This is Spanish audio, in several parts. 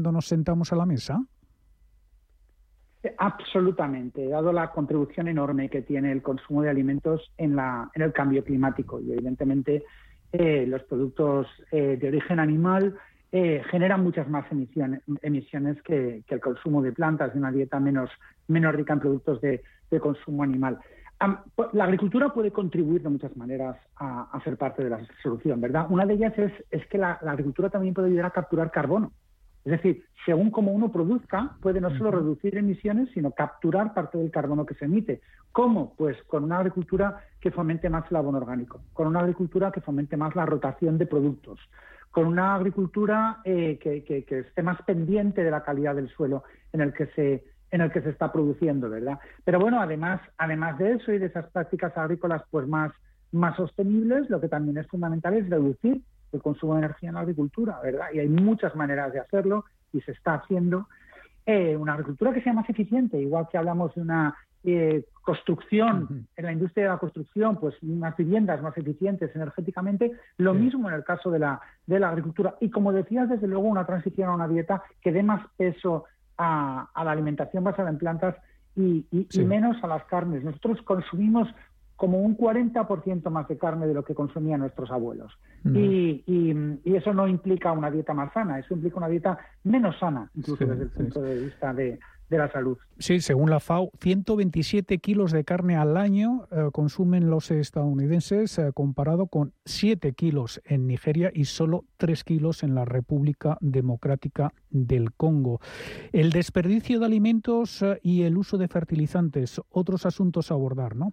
cuando nos sentamos a la mesa? Absolutamente, dado la contribución enorme que tiene el consumo de alimentos en, la, en el cambio climático y evidentemente eh, los productos eh, de origen animal eh, generan muchas más emisiones, que, el consumo de plantas, de una dieta menos, rica en productos de, consumo animal. la agricultura puede contribuir de muchas maneras a, ser parte de la solución, ¿verdad? Una de ellas es que la agricultura también puede ayudar a capturar carbono. Es decir, según como uno produzca, puede no solo reducir emisiones, sino capturar parte del carbono que se emite. ¿Cómo? Pues con una agricultura que fomente más el abono orgánico, con una agricultura que fomente más la rotación de productos, con una agricultura eh, que, esté más pendiente de la calidad del suelo en el que se en el que se está produciendo, ¿verdad? Pero bueno, además, además de eso y de esas prácticas agrícolas pues más, más sostenibles, lo que también es fundamental es reducir el consumo de energía en la agricultura, ¿verdad? Y hay muchas maneras de hacerlo y se está haciendo. Eh, una agricultura que sea más eficiente, igual que hablamos de una eh, construcción, en la industria de la construcción, pues unas viviendas más eficientes energéticamente, lo mismo en el caso de la, de la agricultura. Y como decías, desde luego, una transición a una dieta que dé más peso a, la alimentación basada en plantas y, menos a las carnes. Nosotros consumimos como un 40% más de carne de lo que consumían nuestros abuelos. y, eso no implica una dieta más sana, eso implica una dieta menos sana, incluso desde el punto de vista de, la salud. Sí, según la FAO, 127 kilos de carne al año eh, consumen los estadounidenses, eh, comparado con 7 kilos en Nigeria y solo 3 kilos en la República Democrática del Congo. El desperdicio de alimentos eh, y el uso de fertilizantes, otros asuntos a abordar, ¿no?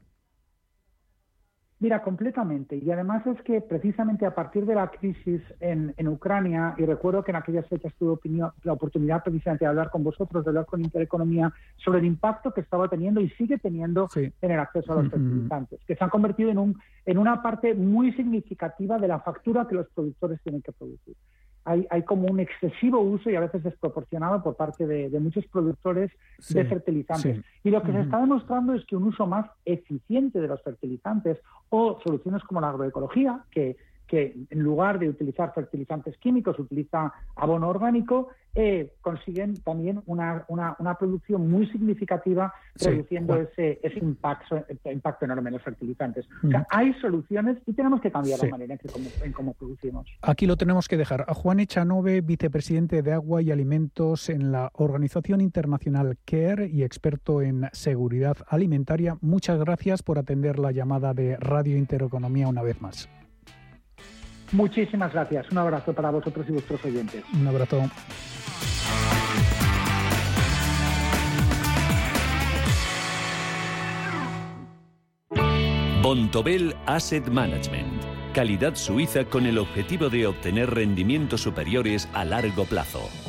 Mira, completamente. Y además es que precisamente a partir de la crisis en, Ucrania, y recuerdo que en aquellas fechas tuve la oportunidad precisamente de hablar con vosotros, de hablar con Intereconomía, sobre el impacto que estaba teniendo y sigue teniendo en el acceso a los fertilizantes, que se han convertido en, un, en una parte muy significativa de la factura que los productores tienen que producir hay, como un excesivo uso y a veces desproporcionado por parte de, muchos productores de fertilizantes. Y lo que se está demostrando es que un uso más eficiente de los fertilizantes o soluciones como la agroecología, que que en lugar de utilizar fertilizantes químicos utiliza abono orgánico, eh, consiguen también una, una, producción muy significativa reduciendo ese, ese impacto, impacto enorme en los fertilizantes. O sea, hay soluciones y tenemos que cambiar la manera en, cómo, producimos. Aquí lo tenemos que dejar. A Juan Echanove, vicepresidente de Agua y Alimentos en la Organización Internacional CARE y experto en seguridad alimentaria, muchas gracias por atender la llamada de Radio Intereconomía una vez más. Muchísimas gracias. Un abrazo para vosotros y vuestros oyentes. Un abrazo. Bontobel Asset Management calidad suiza con el objetivo de obtener rendimientos superiores a largo plazo.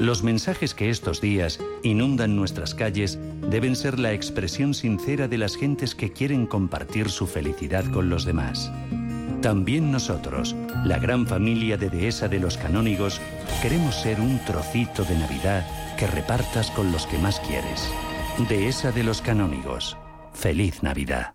Los mensajes que estos días inundan nuestras calles deben ser la expresión sincera de las gentes que quieren compartir su felicidad con los demás. También nosotros, la gran familia de Dehesa de los Canónigos, queremos ser un trocito de Navidad que repartas con los que más quieres. Dehesa de los Canónigos. Feliz Navidad.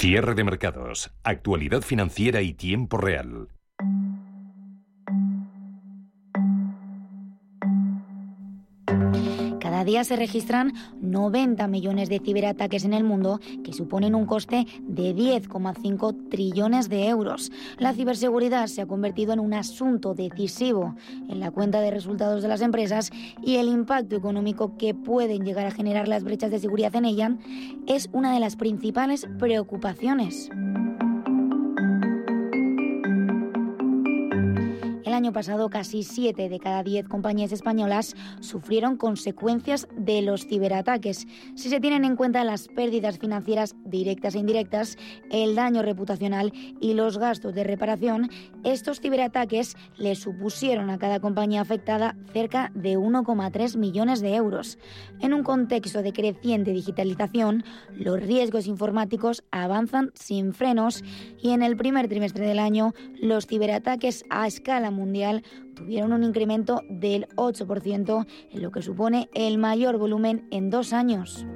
Cierre de mercados, actualidad financiera y tiempo real. Cada día se registran 90 millones de ciberataques en el mundo, que suponen un coste de 10,5 trillones de euros. La ciberseguridad se ha convertido en un asunto decisivo en la cuenta de resultados de las empresas y el impacto económico que pueden llegar a generar las brechas de seguridad en ella es una de las principales preocupaciones. El año pasado, casi 7 de cada 10 compañías españolas sufrieron consecuencias de los ciberataques. Si se tienen en cuenta las pérdidas financieras directas e indirectas, el daño reputacional y los gastos de reparación, estos ciberataques le supusieron a cada compañía afectada cerca de 1,3 millones de euros. En un contexto de creciente digitalización, los riesgos informáticos avanzan sin frenos y en el primer trimestre del año los ciberataques a escala mundial tuvieron un incremento del 8%, en lo que supone el mayor volumen en dos años.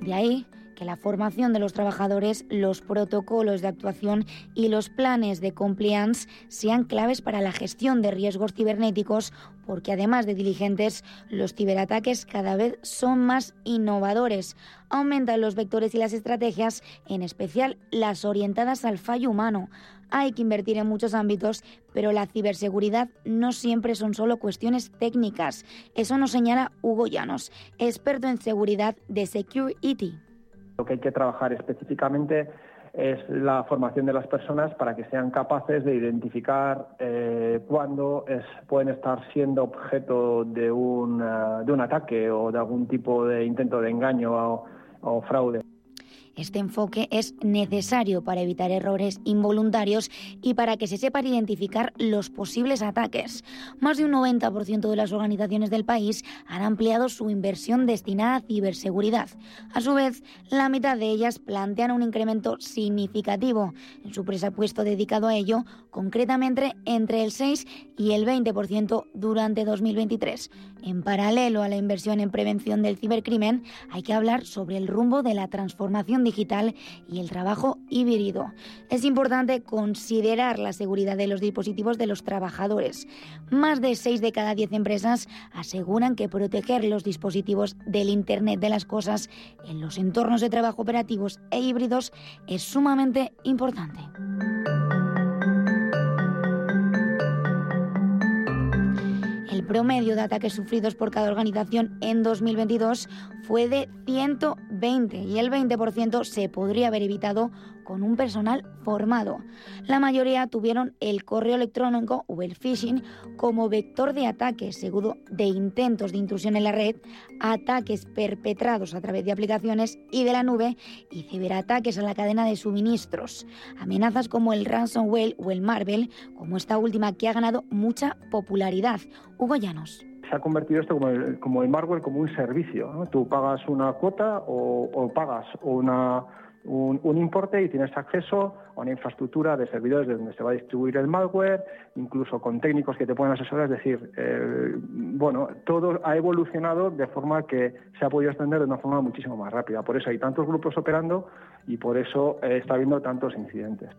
De ahí que la formación de los trabajadores, los protocolos de actuación y los planes de compliance sean claves para la gestión de riesgos cibernéticos, porque además de diligentes, los ciberataques cada vez son más innovadores. Aumentan los vectores y las estrategias, en especial las orientadas al fallo humano. Hay que invertir en muchos ámbitos, pero la ciberseguridad no siempre son solo cuestiones técnicas. Eso nos señala Hugo Llanos, experto en seguridad de Security. Lo que hay que trabajar específicamente es la formación de las personas para que sean capaces de identificar eh, cuándo pueden estar siendo objeto eh, de un ataque o de algún tipo de intento de engaño o fraude. Este enfoque es necesario para evitar errores involuntarios y para que se sepa identificar los posibles ataques. Más de un 90% de las organizaciones del país han ampliado su inversión destinada a ciberseguridad. A su vez, la mitad de ellas plantean un incremento significativo en su presupuesto dedicado a ello, concretamente entre el 6 y el 20% durante 2023. En paralelo a la inversión en prevención del cibercrimen, hay que hablar sobre el rumbo de la transformación digital y el trabajo híbrido. Es importante considerar la seguridad de los dispositivos de los trabajadores. Más de 6 de cada 10 empresas aseguran que proteger los dispositivos del Internet de las Cosas en los entornos de trabajo operativos e híbridos es sumamente importante. Promedio de ataques sufridos por cada organización en 2022 fue de 120 y el 20% se podría haber evitado con un personal formado. La mayoría tuvieron el correo electrónico o el phishing como vector de ataques, seguro de intentos de intrusión en la red, ataques perpetrados a través de aplicaciones y de la nube y ciberataques a la cadena de suministros. Amenazas como el ransomware o el Marvel, como esta última que ha ganado mucha popularidad. Hugo Llanos se ha convertido esto como el, como malware como un servicio. Tú pagas una cuota o pagas una, un, importe y tienes acceso a una infraestructura de servidores de donde se va a distribuir el malware, incluso con técnicos que te pueden asesorar. Es decir, eh, bueno, todo ha evolucionado de forma que se ha podido extender de una forma muchísimo más rápida. Por eso hay tantos grupos operando y por eso está habiendo tantos incidentes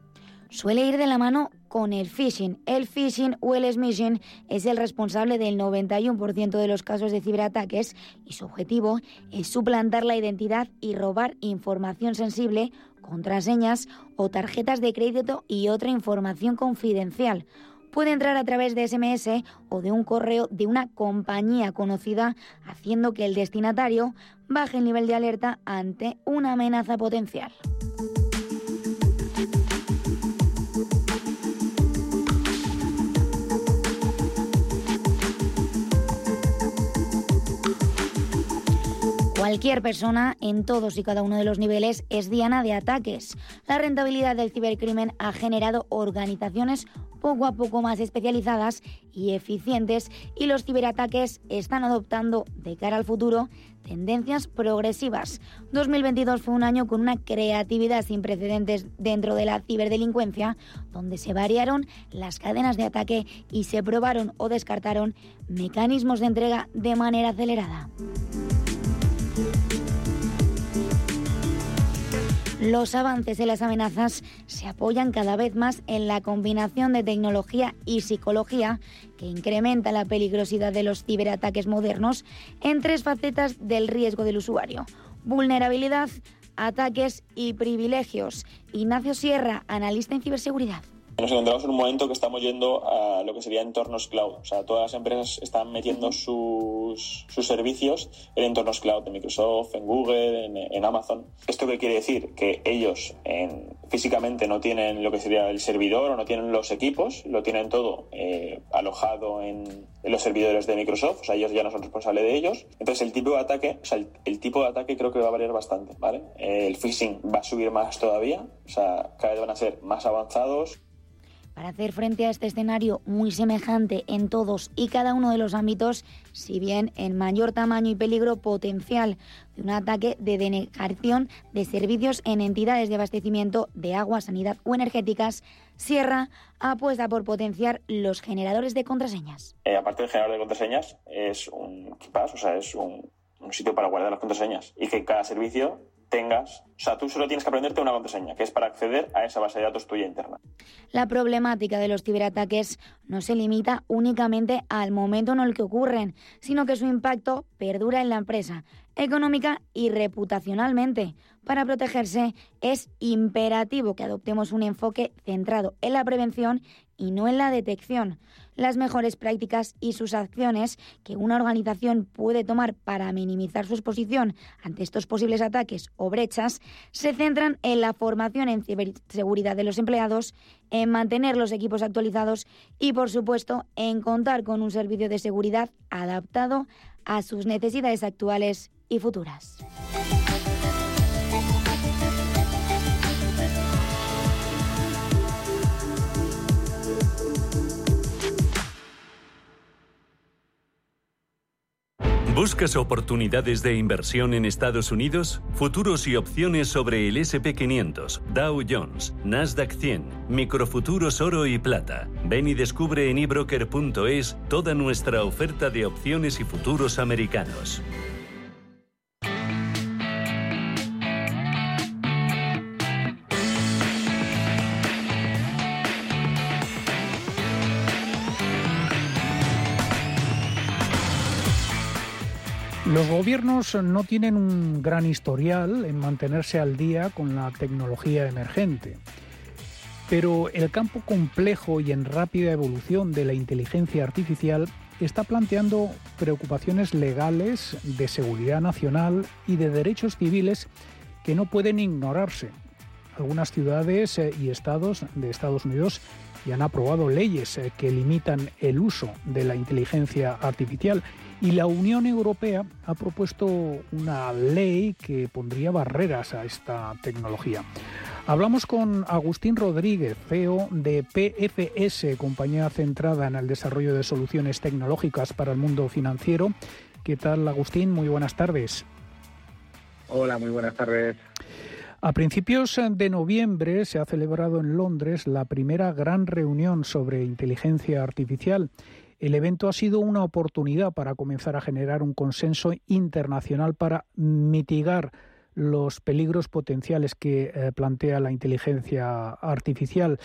suele ir de la mano con el phishing. El phishing o el smishing es el responsable del 91% de los casos de ciberataques y su objetivo es suplantar la identidad y robar información sensible, contraseñas o tarjetas de crédito y otra información confidencial. Puede entrar a través de SMS o de un correo de una compañía conocida, haciendo que el destinatario baje el nivel de alerta ante una amenaza potencial. Cualquier persona en todos y cada uno de los niveles es diana de ataques. La rentabilidad del cibercrimen ha generado organizaciones poco a poco más especializadas y eficientes y los ciberataques están adoptando de cara al futuro tendencias progresivas. 2022 fue un año con una creatividad sin precedentes dentro de la ciberdelincuencia, donde se variaron las cadenas de ataque y se probaron o descartaron mecanismos de entrega de manera acelerada. Los avances de las amenazas se apoyan cada vez más en la combinación de tecnología y psicología que incrementa la peligrosidad de los ciberataques modernos en tres facetas del riesgo del usuario. Vulnerabilidad, ataques y privilegios. Ignacio Sierra, analista en ciberseguridad. Nos encontramos en un momento que estamos yendo a lo que sería entornos cloud. O sea, todas las empresas están metiendo sus, sus servicios en entornos cloud, en Microsoft, en Google, en, Amazon. ¿Esto qué quiere decir? Que ellos en, físicamente no tienen lo que sería el servidor o no tienen los equipos, lo tienen todo eh, alojado en, los servidores de Microsoft, o sea, ellos ya no son responsables de ellos. Entonces, el tipo de ataque, o sea, el, tipo de ataque creo que va a variar bastante, ¿vale? el phishing va a subir más todavía, o sea, cada vez van a ser más avanzados. Para hacer frente a este escenario muy semejante en todos y cada uno de los ámbitos, si bien en mayor tamaño y peligro potencial de un ataque de denegación de servicios en entidades de abastecimiento de agua, sanidad o energéticas, Sierra apuesta por potenciar los generadores de contraseñas. Eh, aparte del generador de contraseñas, es un o sea, es un, un sitio para guardar las contraseñas y que cada servicio tengas, o sea, tú solo tienes que aprenderte una contraseña, que es para acceder a esa base de datos tuya interna. La problemática de los ciberataques no se limita únicamente al momento en el que ocurren, sino que su impacto perdura en la empresa, económica y reputacionalmente. Para protegerse es imperativo que adoptemos un enfoque centrado en la prevención y no en la detección. Las mejores prácticas y sus acciones que una organización puede tomar para minimizar su exposición ante estos posibles ataques o brechas se centran en la formación en ciberseguridad de los empleados, en mantener los equipos actualizados y, por supuesto, en contar con un servicio de seguridad adaptado a sus necesidades actuales y futuras. ¿Buscas oportunidades de inversión en Estados Unidos? Futuros y opciones sobre el SP500, Dow Jones, Nasdaq 100, microfuturos oro y plata. Ven y descubre en ebroker.es toda nuestra oferta de opciones y futuros americanos. Los gobiernos no tienen un gran historial en mantenerse al día con la tecnología emergente, pero el campo complejo y en rápida evolución de la inteligencia artificial está planteando preocupaciones legales de seguridad nacional y de derechos civiles que no pueden ignorarse. Algunas ciudades eh, y estados de Estados Unidos ya han aprobado leyes eh, que limitan el uso de la inteligencia artificial y la Unión Europea ha propuesto una ley que pondría barreras a esta tecnología. Hablamos con Agustín Rodríguez, CEO de PFS, compañía centrada en el desarrollo de soluciones tecnológicas para el mundo financiero. ¿Qué tal, Agustín? Muy buenas tardes. Hola, muy buenas tardes. A principios de noviembre se ha celebrado en Londres la primera gran reunión sobre inteligencia artificial el evento ha sido una oportunidad para comenzar a generar un consenso internacional para mitigar los peligros potenciales que eh, plantea la inteligencia artificial.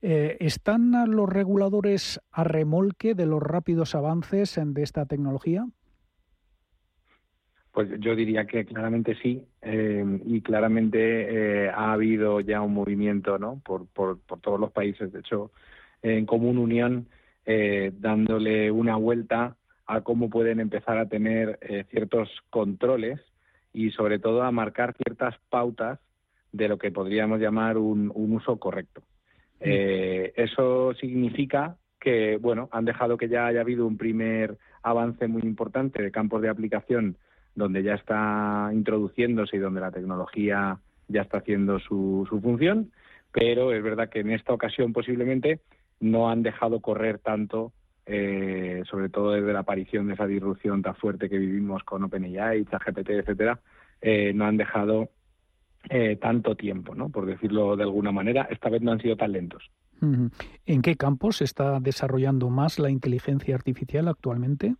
Eh, ¿Están los reguladores a remolque de los rápidos avances de esta tecnología? Pues yo diría que claramente sí, eh, y claramente ha habido ya un movimiento ¿no? por, por, por todos los países. De hecho, en común unión eh, dándole una vuelta a cómo pueden empezar a tener eh, ciertos controles y sobre todo a marcar ciertas pautas de lo que podríamos llamar un, uso correcto. Eh, eso significa que, bueno, han dejado que ya haya habido un primer avance muy importante de campos de aplicación donde ya está introduciéndose y donde la tecnología ya está haciendo su, su función, pero es verdad que en esta ocasión posiblemente no han dejado correr tanto, eh, sobre todo desde la aparición de esa disrupción tan fuerte que vivimos con OpenAI, ChatGPT, etcétera, eh, no han dejado eh, tanto tiempo, ¿no? Por decirlo de alguna manera, esta vez no han sido tan lentos. ¿En qué campos se está desarrollando más la inteligencia artificial actualmente?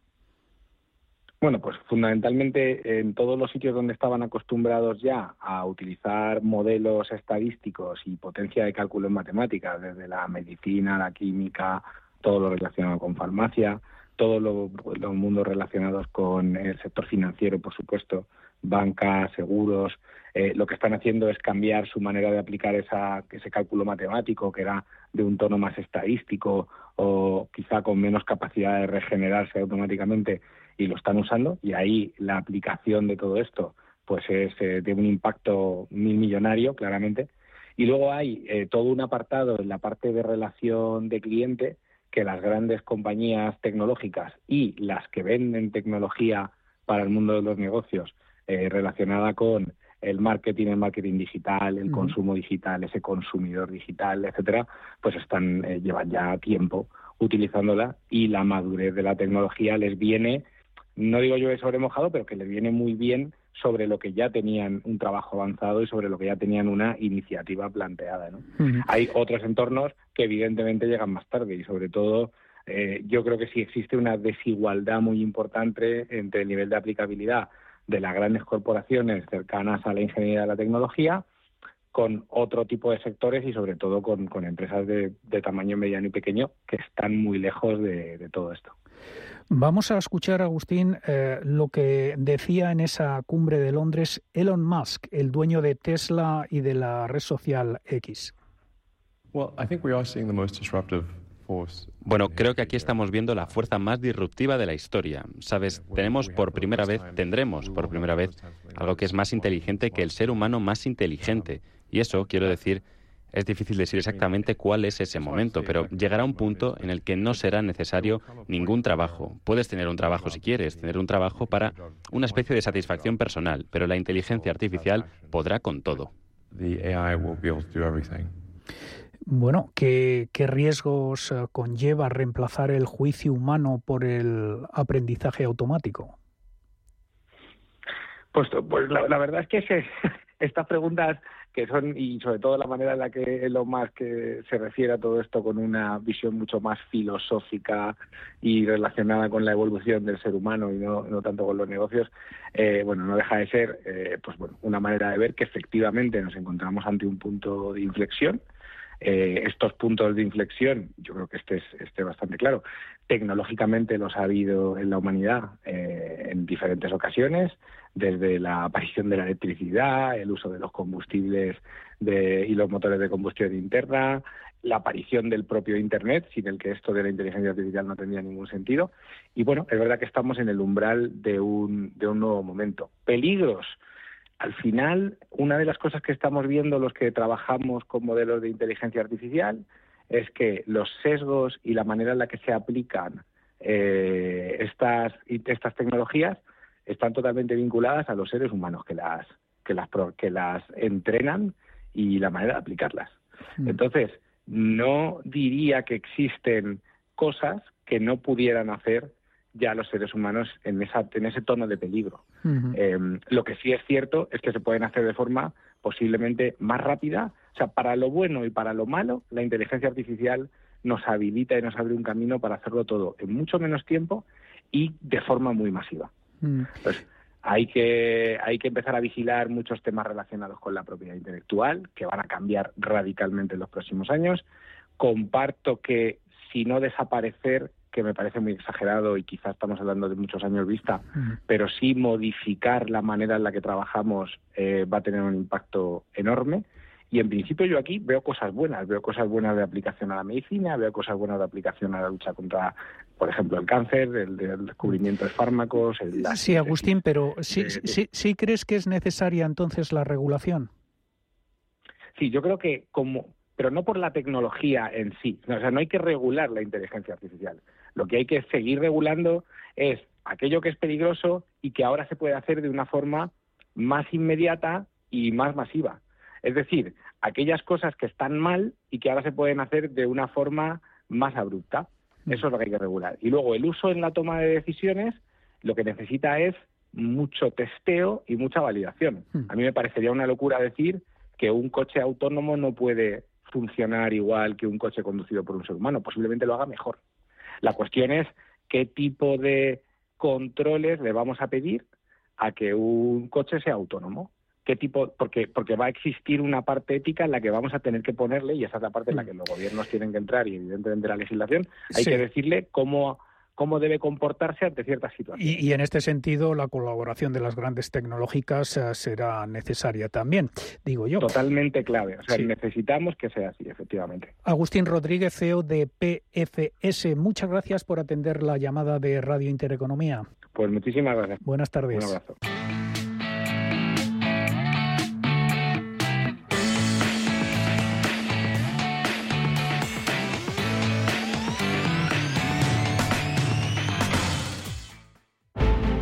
Bueno, pues fundamentalmente en todos los sitios donde estaban acostumbrados ya a utilizar modelos estadísticos y potencia de cálculo en matemáticas, desde la medicina, la química, todo lo relacionado con farmacia, todos los mundos relacionados con el sector financiero, por supuesto, banca, seguros, eh, lo que están haciendo es cambiar su manera de aplicar esa, ese cálculo matemático que era de un tono más estadístico o quizá con menos capacidad de regenerarse automáticamente y lo están usando y ahí la aplicación de todo esto pues es eh, de un impacto mil millonario claramente. Y luego hay eh, todo un apartado en la parte de relación de cliente que las grandes compañías tecnológicas y las que venden tecnología para el mundo de los negocios eh, relacionada con el marketing, el marketing digital, el consumo digital, ese consumidor digital, etcétera, pues están llevan ya tiempo utilizándola y la madurez de la tecnología les viene no digo yo de sobre mojado, pero que le viene muy bien sobre lo que ya tenían un trabajo avanzado y sobre lo que ya tenían una iniciativa planteada. ¿no? Hay otros entornos que evidentemente llegan más tarde y sobre todo eh, yo creo que sí existe una desigualdad muy importante entre el nivel de aplicabilidad de las grandes corporaciones cercanas a la ingeniería de la tecnología con otro tipo de sectores y sobre todo con, empresas de, tamaño mediano y pequeño que están muy lejos de todo esto. Vamos a escuchar, Agustín, eh, lo que decía en esa cumbre de Londres Elon Musk, el dueño de Tesla y de la red social X. Bueno, creo que aquí estamos viendo la fuerza más disruptiva de la historia. Sabes, tenemos por primera vez, tendremos por primera vez algo que es más inteligente que el ser humano más inteligente. Y eso, quiero decir, es difícil decir exactamente cuál es ese momento, pero llegará un punto en el que no será necesario ningún trabajo. Puedes tener un trabajo si quieres, tener un trabajo para una especie de satisfacción personal, pero la inteligencia artificial podrá con todo. Bueno, ¿qué, riesgos eh, conlleva reemplazar el juicio humano por el aprendizaje automático? Pues, pues la, verdad es que estas preguntas que son, y sobre todo la manera en la que lo más que se refiere a todo esto con una visión mucho más filosófica y relacionada con la evolución del ser humano y no, no tanto con los negocios, eh, bueno, no deja de ser eh, pues bueno, una manera de ver que efectivamente nos encontramos ante un punto de inflexión. Eh, estos puntos de inflexión, yo creo que este es este bastante claro. Tecnológicamente los ha habido en la humanidad en diferentes ocasiones desde la aparición de la electricidad, el uso de los combustibles y los motores de combustión interna, la aparición del propio Internet, sin el que esto de la inteligencia artificial no tendría ningún sentido. Y bueno, es verdad que estamos en el umbral de un, de un nuevo momento. Peligros. Al final, una de las cosas que estamos viendo los que trabajamos con modelos de inteligencia artificial es que los sesgos y la manera en la que se aplican eh, estas, estas tecnologías están totalmente vinculadas a los seres humanos que las que las que las entrenan y la manera de aplicarlas. Mm. Entonces, no diría que existen cosas que no pudieran hacer ya los seres humanos en, esa, en ese tono de peligro. Em, lo que sí es cierto es que se pueden hacer de forma posiblemente más rápida. O sea, para lo bueno y para lo malo, la inteligencia artificial nos habilita y nos abre un camino para hacerlo todo en mucho menos tiempo y de forma muy masiva. Mm. Hay que, hay que empezar a vigilar muchos temas relacionados con la propiedad intelectual, que van a cambiar radicalmente en los próximos años. Comparto que si no desaparecer, que me parece muy exagerado y quizás estamos hablando de muchos años vista, pero sí modificar la manera en la que trabajamos eh, va a tener un impacto enorme. Y en principio yo aquí veo cosas buenas, veo cosas buenas de aplicación a la medicina, veo cosas buenas de aplicación a la lucha contra, por ejemplo, el cáncer, el, descubrimiento de fármacos. El, sí, Agustín, pero ¿sí, sí, sí crees que es necesaria entonces la regulación? Sí, yo creo que como, pero no por la tecnología en sí. O sea, no hay que regular la inteligencia artificial. Lo que hay que seguir regulando es aquello que es peligroso y que ahora se puede hacer de una forma más inmediata y más masiva. Es decir, aquellas cosas que están mal y que ahora se pueden hacer de una forma más abrupta. Mm. Eso es lo que hay que regular. Y luego el uso en la toma de decisiones lo que necesita es mucho testeo y mucha validación. Mm. A mí me parecería una locura decir que un coche autónomo no puede funcionar igual que un coche conducido por un ser humano. Posiblemente lo haga mejor. La cuestión es qué tipo de controles le vamos a pedir a que un coche sea autónomo? qué tipo, porque, porque va a existir una parte ética en la que vamos a tener que ponerle, y esa es la parte en la mm. que los gobiernos tienen que entrar, y evidentemente la legislación, hay que decirle cómo cómo debe comportarse ante ciertas situaciones. Y, en este sentido, la colaboración de las grandes tecnológicas eh, será necesaria también, digo yo. Totalmente clave. O sea, necesitamos que sea así, efectivamente. Agustín Rodríguez, CEO de PFS, muchas gracias por atender la llamada de Radio Intereconomía. Pues muchísimas gracias. Buenas tardes. Un abrazo.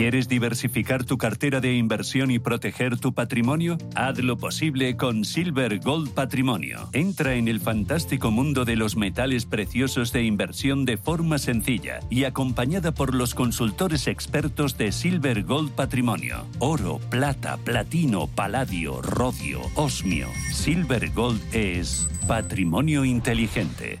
¿Quieres diversificar tu cartera de inversión y proteger tu patrimonio? Haz lo posible con Silver Gold Patrimonio. Entra en el fantástico mundo de los metales preciosos de inversión de forma sencilla y acompañada por los consultores expertos de Silver Gold Patrimonio. Oro, plata, platino, paladio, rodio, osmio. Silver Gold es patrimonio inteligente.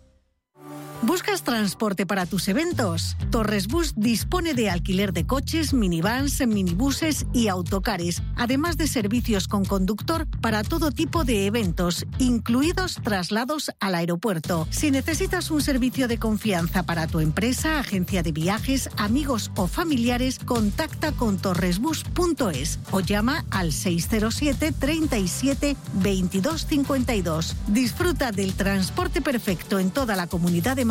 ¿Buscas transporte para tus eventos? Torres Bus dispone de alquiler de coches, minivans, minibuses y autocares, además de servicios con conductor para todo tipo de eventos, incluidos traslados al aeropuerto. Si necesitas un servicio de confianza para tu empresa, agencia de viajes, amigos o familiares, contacta con torresbus.es o llama al 607 37 22 52. Disfruta del transporte perfecto en toda la comunidad de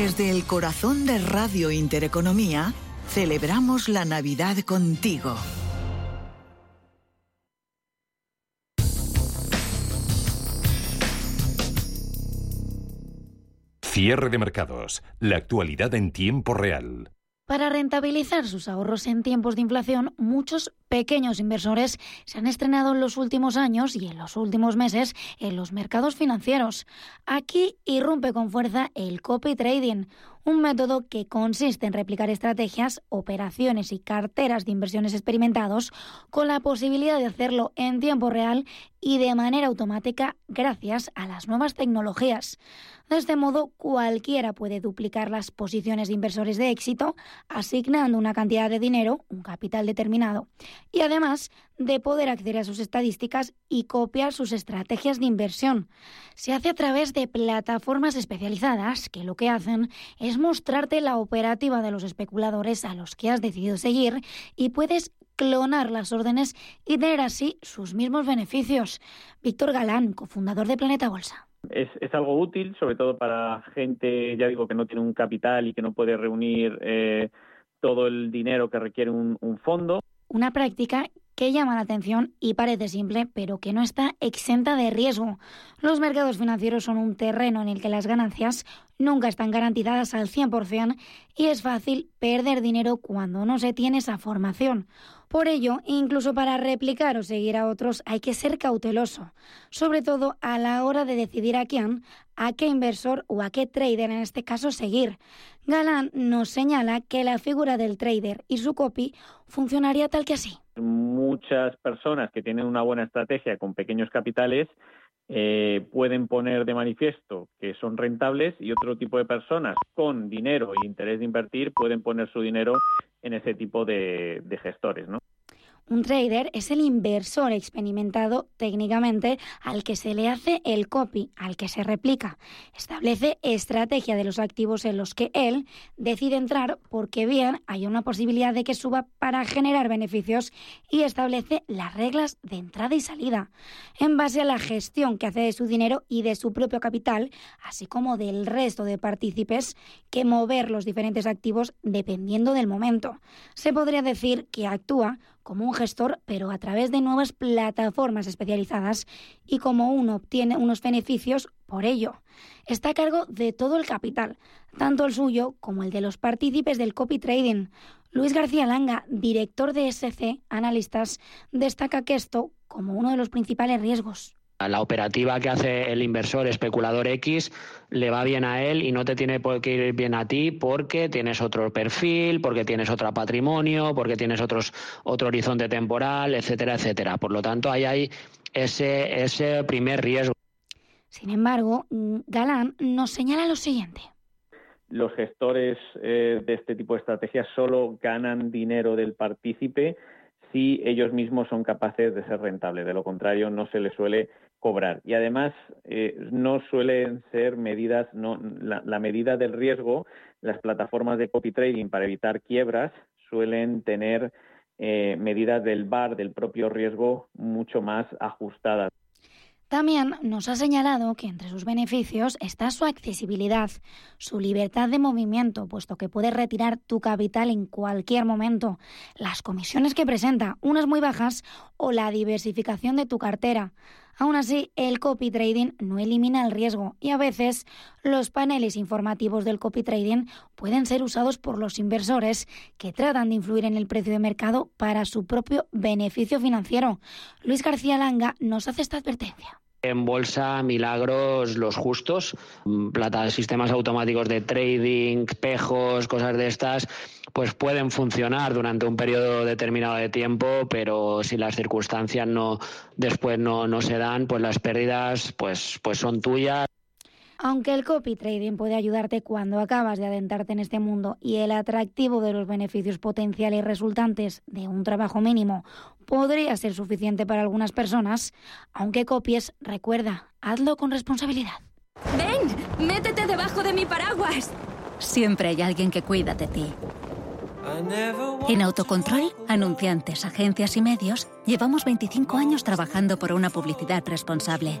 Desde el corazón de Radio Intereconomía, celebramos la Navidad contigo. Cierre de mercados. La actualidad en tiempo real. Para rentabilizar sus ahorros en tiempos de inflación, muchos pequeños inversores se han estrenado en los últimos años y en los últimos meses en los mercados financieros. Aquí irrumpe con fuerza el copy trading, un método que consiste en replicar estrategias, operaciones y carteras de inversiones experimentados con la posibilidad de hacerlo en tiempo real y de manera automática gracias a las nuevas tecnologías. De este modo, cualquiera puede duplicar las posiciones de inversores de éxito asignando una cantidad de dinero, un capital determinado, y además de poder acceder a sus estadísticas y copiar sus estrategias de inversión. Se hace a través de plataformas especializadas que lo que hacen es mostrarte la operativa de los especuladores a los que has decidido seguir y puedes clonar las órdenes y tener así sus mismos beneficios. Víctor Galán, cofundador de Planeta Bolsa. Es, algo útil, sobre todo para gente, ya digo, que no tiene un capital y que no puede reunir eh, todo el dinero que requiere un fondo. Una práctica que llama la atención y parece simple, pero que no está exenta de riesgo. Los mercados financieros son un terreno en el que las ganancias nunca están garantizadas al 100% y es fácil perder dinero cuando no se tiene esa formación. Por ello, incluso para replicar o seguir a otros hay que ser cauteloso, sobre todo a la hora de decidir a quién, a qué inversor o a qué trader en este caso seguir. Galán nos señala que la figura del trader y su copy funcionaría tal que así. Muchas personas que tienen una buena estrategia con pequeños capitales eh, pueden poner de manifiesto que son rentables y otro tipo de personas con dinero e interés de invertir pueden poner su dinero en ese tipo de, de gestores, ¿no? Un trader es el inversor experimentado técnicamente al que se le hace el copy, al que se replica. Establece estrategia de los activos en los que él decide entrar porque bien hay una posibilidad de que suba para generar beneficios y establece las reglas de entrada y salida en base a la gestión que hace de su dinero y de su propio capital, así como del resto de partícipes que mover los diferentes activos dependiendo del momento. Se podría decir que actúa como un gestor, pero a través de nuevas plataformas especializadas y como uno obtiene unos beneficios por ello. Está a cargo de todo el capital, tanto el suyo como el de los partícipes del copy trading. Luis García Langa, director de SC Analistas, destaca que esto como uno de los principales riesgos. La operativa que hace el inversor especulador X le va bien a él y no te tiene por qué ir bien a ti porque tienes otro perfil, porque tienes otro patrimonio, porque tienes otros, otro horizonte temporal, etcétera, etcétera. Por lo tanto, ahí hay ese, ese primer riesgo. Sin embargo, Galán nos señala lo siguiente. Los gestores eh, de este tipo de estrategias solo ganan dinero del partícipe si ellos mismos son capaces de ser rentables. De lo contrario, no se les suele cobrar. Y además eh, no suelen ser medidas, no, la, medida del riesgo, las plataformas de copy trading para evitar quiebras suelen tener eh, medidas del VAR, del propio riesgo, mucho más ajustadas. También nos ha señalado que entre sus beneficios está su accesibilidad, su libertad de movimiento, puesto que puedes retirar tu capital en cualquier momento, las comisiones que presenta, unas muy bajas, o la diversificación de tu cartera. Aún así, el copy trading no elimina el riesgo y a veces los paneles informativos del copy trading pueden ser usados por los inversores que tratan de influir en el precio de mercado para su propio beneficio financiero. Luis García Langa nos hace esta advertencia. En bolsa, milagros los justos, mm, plata, sistemas automáticos de trading, pejos, cosas de estas, pues pueden funcionar durante un periodo determinado de tiempo, pero si las circunstancias no después no, no se dan, pues las pérdidas pues, pues son tuyas. Aunque el copy trading puede ayudarte cuando acabas de adentrarte en este mundo y el atractivo de los beneficios potenciales resultantes de un trabajo mínimo podría ser suficiente para algunas personas, aunque copies, recuerda, hazlo con responsabilidad. ¡Ven! ¡Métete debajo de mi paraguas! Siempre hay alguien que cuida de ti. En Autocontrol, anunciantes, agencias y medios, llevamos 25 años trabajando por una publicidad responsable.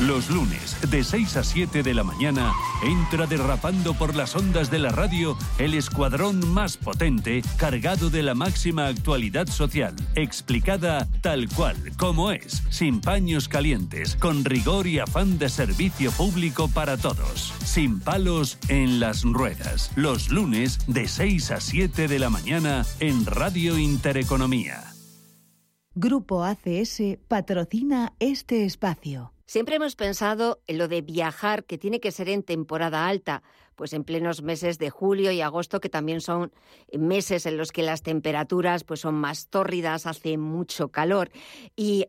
Los lunes, de 6 a 7 de la mañana, entra derrapando por las ondas de la radio el escuadrón más potente, cargado de la máxima actualidad social, explicada tal cual, como es, sin paños calientes, con rigor y afán de servicio público para todos, sin palos en las ruedas. Los lunes, de 6 a 7 de la mañana, en Radio Intereconomía. Grupo ACS patrocina este espacio. Siempre hemos pensado en lo de viajar, que tiene que ser en temporada alta, pues en plenos meses de julio y agosto, que también son meses en los que las temperaturas pues son más tórridas, hace mucho calor. Y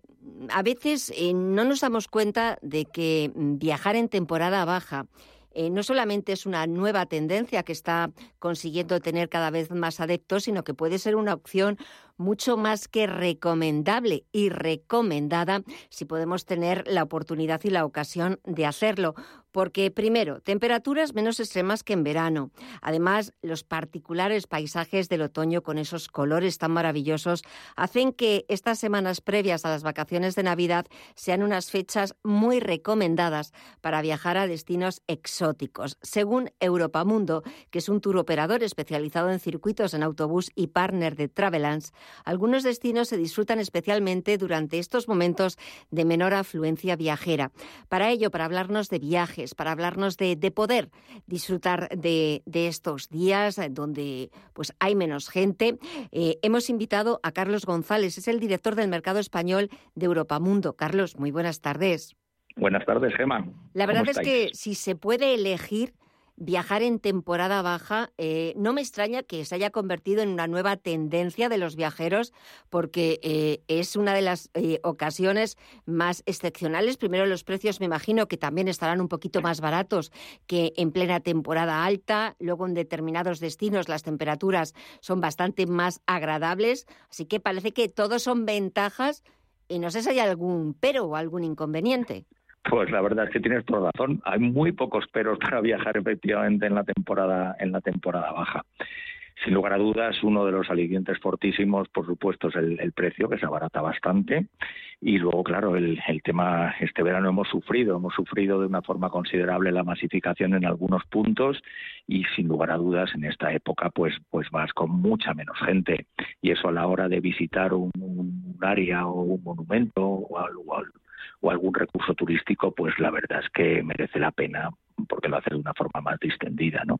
a veces eh, no nos damos cuenta de que viajar en temporada baja eh, no solamente es una nueva tendencia que está consiguiendo tener cada vez más adeptos, sino que puede ser una opción mucho más que recomendable y recomendada si podemos tener la oportunidad y la ocasión de hacerlo porque primero, temperaturas menos extremas que en verano. Además, los particulares paisajes del otoño con esos colores tan maravillosos hacen que estas semanas previas a las vacaciones de Navidad sean unas fechas muy recomendadas para viajar a destinos exóticos. Según Europamundo, que es un tour operador especializado en circuitos en autobús y partner de Travelance, algunos destinos se disfrutan especialmente durante estos momentos de menor afluencia viajera. Para ello, para hablarnos de viajes, para hablarnos de, poder disfrutar de, estos días donde pues hay menos gente. Eh, hemos invitado a Carlos González, es el director del mercado español de Europa Mundo. Carlos, muy buenas tardes. Buenas tardes, Gemma. La verdad es que si se puede elegir, viajar en temporada baja, eh, no me extraña que se haya convertido en una nueva tendencia de los viajeros porque eh, es una de las eh, ocasiones más excepcionales. Primero los precios me imagino que también estarán un poquito más baratos que en plena temporada alta. Luego en determinados destinos las temperaturas son bastante más agradables. Así que parece que todos son ventajas y no sé si hay algún pero o algún inconveniente. Pues la verdad es que tienes toda razón. Hay muy pocos peros para viajar efectivamente en la temporada en la temporada baja. Sin lugar a dudas, uno de los alicientes fortísimos, por supuesto, es el, precio, que se abarata bastante. Y luego, claro, el, el, tema, este verano hemos sufrido, hemos sufrido de una forma considerable la masificación en algunos puntos y sin lugar a dudas, en esta época, pues, pues vas con mucha menos gente. Y eso a la hora de visitar un, área o un monumento o, algo, o algún recurso turístico, pues la verdad es que merece la pena porque lo hace de una forma más distendida, ¿no?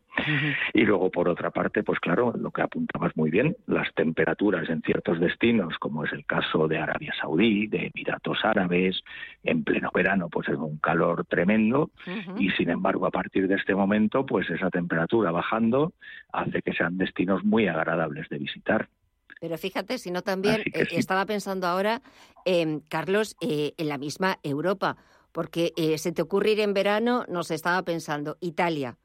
Y luego, por otra parte, pues claro, lo que apuntabas muy bien, las temperaturas en ciertos destinos, como es el caso de Arabia Saudí, de Emiratos Árabes, en pleno verano, pues es un calor tremendo, y sin embargo, a partir de este momento, pues esa temperatura bajando hace que sean destinos muy agradables de visitar. Pero fíjate, si no también eh, estaba pensando ahora, eh, Carlos, eh, en la misma Europa, porque eh, se te ocurre ir en verano, nos estaba pensando Italia,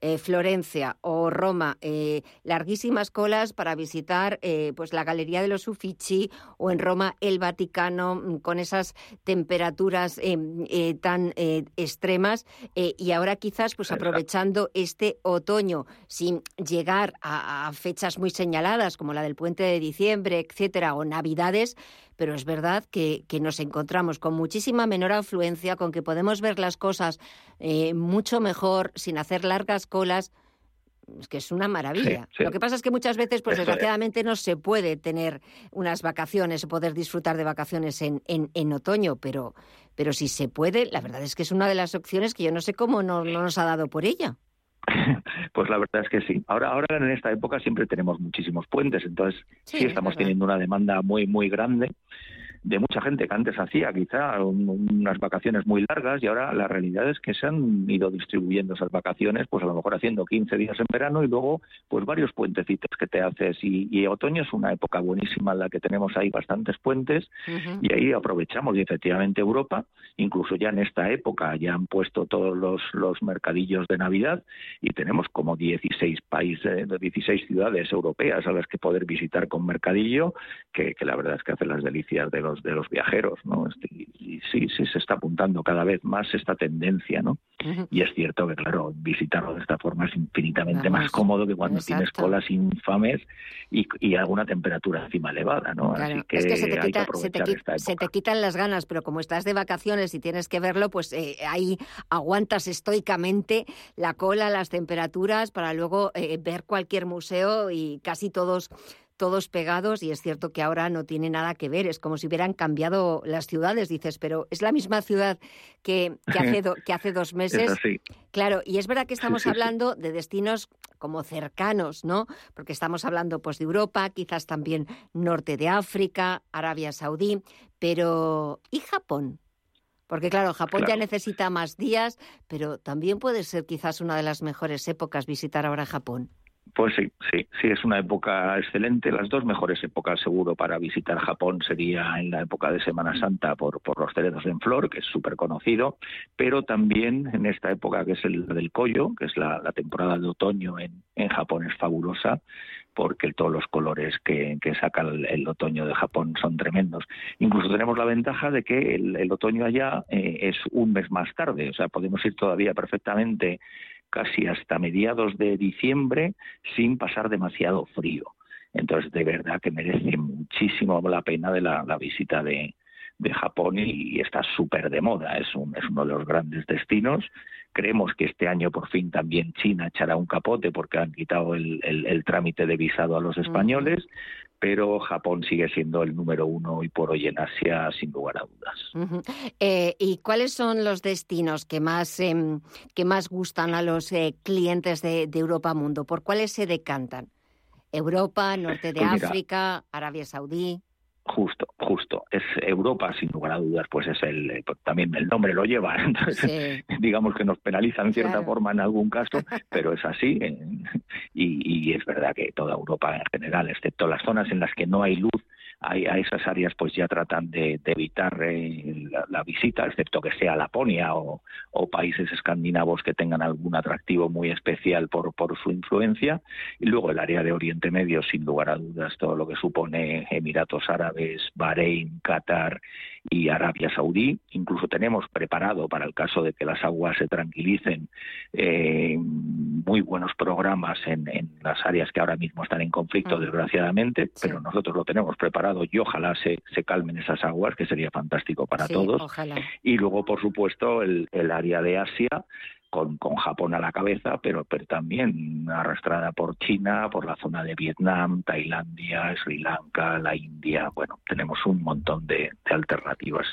eh, Florencia o Roma, eh, larguísimas colas para visitar eh, pues la Galería de los Uffizi o en Roma el Vaticano mm, con esas temperaturas tan extremas. Y ahora quizás pues aprovechando este otoño sin llegar a, a fechas muy señaladas como la del puente de diciembre, etcétera, o Navidades, pero es verdad que, nos encontramos con muchísima menor afluencia, con que podemos ver las cosas eh, mucho mejor, sin hacer largas colas. Es que es una maravilla. Lo que pasa es que muchas veces, pues desgraciadamente, no se puede tener unas vacaciones o poder disfrutar de vacaciones en, en, otoño, pero, pero si se puede, la verdad es que es una de las opciones que yo no sé cómo no, no nos ha dado por ella. Pues la verdad es que sí. Ahora, ahora en esta época siempre tenemos muchísimos puentes, entonces sí, estamos teniendo una demanda muy, muy grande de mucha gente que antes hacía quizá unas vacaciones muy largas y ahora la realidad es que se han ido distribuyendo esas vacaciones, pues a lo mejor haciendo 15 días en verano y luego pues varios puentecitos que te haces. Y, otoño es una época buenísima en la que tenemos ahí bastantes puentes y ahí aprovechamos y efectivamente Europa, incluso ya en esta época ya han puesto todos los, los mercadillos de Navidad y tenemos como 16 países, 16 ciudades europeas a las que poder visitar con mercadillo que, que la verdad es que hacen las delicias de los de los viajeros, ¿no? Este, y, sí, sí se está apuntando cada vez más esta tendencia, ¿no? Y es cierto que, claro, visitarlo de esta forma es infinitamente más cómodo que cuando tienes colas infames y, alguna temperatura encima elevada, ¿no? Así que, se te, quitan las ganas, pero como estás de vacaciones y tienes que verlo, pues eh, ahí aguantas estoicamente la cola, las temperaturas para luego eh, ver cualquier museo y casi todos todos pegados y es cierto que ahora no tiene nada que ver, es como si hubieran cambiado las ciudades, dices, pero es la misma ciudad que, hace, que hace dos meses. Claro, y es verdad que estamos hablando de destinos como cercanos, ¿no? Porque estamos hablando pues de Europa, quizás también norte de África, Arabia Saudí, pero ¿y Japón? Porque claro, Japón ya necesita más días, pero también puede ser quizás una de las mejores épocas visitar ahora Japón. Pues sí, sí, sí, es una época excelente. Las dos mejores épocas seguro para visitar Japón sería en la época de Semana Santa por, por los cerezos en flor, que es súper conocido, pero también en esta época que es el del Koyo, que es la, temporada de otoño en, en Japón, es fabulosa porque todos los colores que, saca el, otoño de Japón son tremendos. Incluso tenemos la ventaja de que el, otoño allá eh, es un mes más tarde, o sea, podemos ir todavía perfectamente casi hasta mediados de diciembre sin pasar demasiado frío. Entonces, de verdad que merece muchísimo la pena de la, visita de, Japón y, está súper de moda. Es, un, es uno de los grandes destinos. Creemos que este año por fin también China echará un capote porque han quitado el, trámite de visado a los españoles pero Japón sigue siendo el número uno y por hoy en Asia, sin lugar a dudas. Eh, ¿Y cuáles son los destinos que más, em, que más gustan a los eh, clientes de, Europa Mundo? ¿Por cuáles se decantan? ¿Europa, norte de pues África, Arabia Saudí? Justo, justo. Es Europa, sin lugar a dudas, pues es el, eh, pues también el nombre lo lleva, entonces digamos que nos penaliza en cierta forma en algún caso, pero es así y, y es verdad que toda Europa en general, excepto las zonas en las que no hay luz, a, esas áreas pues ya tratan de, evitar eh, la, visita, excepto que sea Laponia o, países escandinavos que tengan algún atractivo muy especial por, por su influencia. Y luego el área de Oriente Medio, sin lugar a dudas, todo lo que supone Emiratos Árabes, Bahrein, Qatar y Arabia Saudí. Incluso tenemos preparado, para el caso de que las aguas se tranquilicen, eh, muy buenos programas en, las áreas que ahora mismo están en conflicto, desgraciadamente, pero nosotros lo tenemos preparado y ojalá se, se calmen esas aguas, que sería fantástico para todos. Y luego, por supuesto, el, el área de Asia, con, con, Japón a la cabeza, pero, pero también arrastrada por China, por la zona de Vietnam, Tailandia, Sri Lanka, la India. Bueno, tenemos un montón de, alternativas.